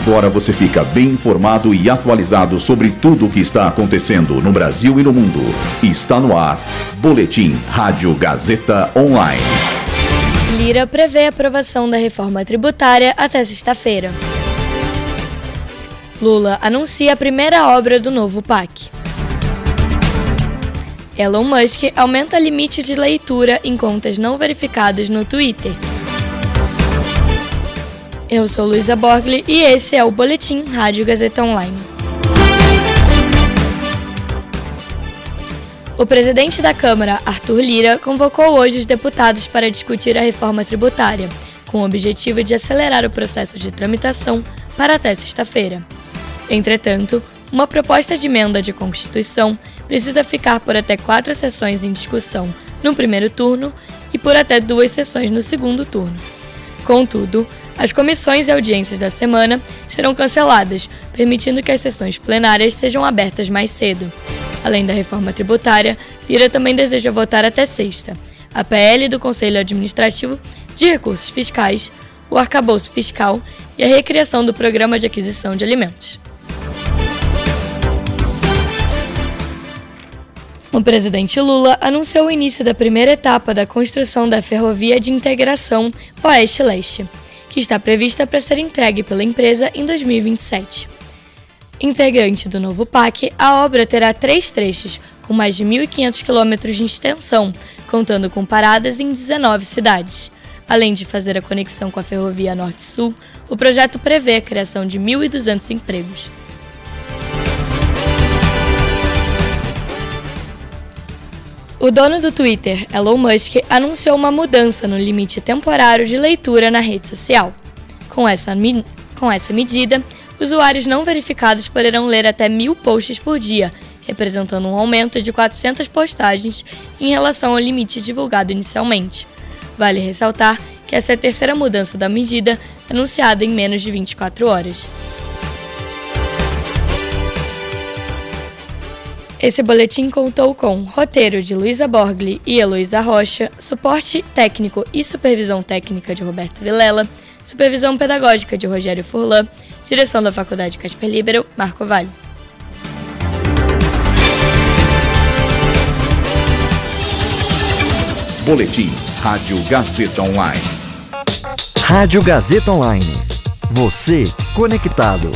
Agora você fica bem informado e atualizado sobre tudo o que está acontecendo no Brasil e no mundo. Está no ar. Boletim Rádio Gazeta Online. Lira prevê aprovação da reforma tributária até sexta-feira. Lula anuncia a primeira obra do novo PAC. Elon Musk aumenta limite de leitura em contas não verificadas no Twitter. Eu sou Luísa Borgli e esse é o Boletim Rádio Gazeta Online. O presidente da Câmara, Arthur Lira, convocou hoje os deputados para discutir a reforma tributária, com o objetivo de acelerar o processo de tramitação para até sexta-feira. Entretanto, uma proposta de emenda de Constituição precisa ficar por até quatro sessões em discussão no primeiro turno e por até duas sessões no segundo turno. Contudo, as comissões e audiências da semana serão canceladas, permitindo que as sessões plenárias sejam abertas mais cedo. Além da reforma tributária, Lira também deseja votar até sexta a PL do Conselho Administrativo de Recursos Fiscais, o arcabouço fiscal e a recriação do Programa de Aquisição de Alimentos. O presidente Lula anunciou o início da primeira etapa da construção da Ferrovia de Integração Oeste-Leste que está prevista para ser entregue pela empresa em 2027. Integrante do novo PAC, a obra terá três trechos, com mais de 1.500 quilômetros de extensão, contando com paradas em 19 cidades. Além de fazer a conexão com a Ferrovia Norte-Sul, o projeto prevê a criação de 1.200 empregos. O dono do Twitter, Elon Musk, anunciou uma mudança no limite temporário de leitura na rede social. Com essa, com essa medida, usuários não verificados poderão ler até mil posts por dia, representando um aumento de 400 postagens em relação ao limite divulgado inicialmente. Vale ressaltar que essa é a terceira mudança da medida, anunciada em menos de 24 horas. Esse boletim contou com roteiro de Luísa Borgli e Heloísa Rocha, suporte técnico e supervisão técnica de Roberto Vilela, supervisão pedagógica de Rogério Furlan, direção da Faculdade Casper Libero, Marco Vale. Boletim Rádio Gazeta Online. Rádio Gazeta Online. Você conectado.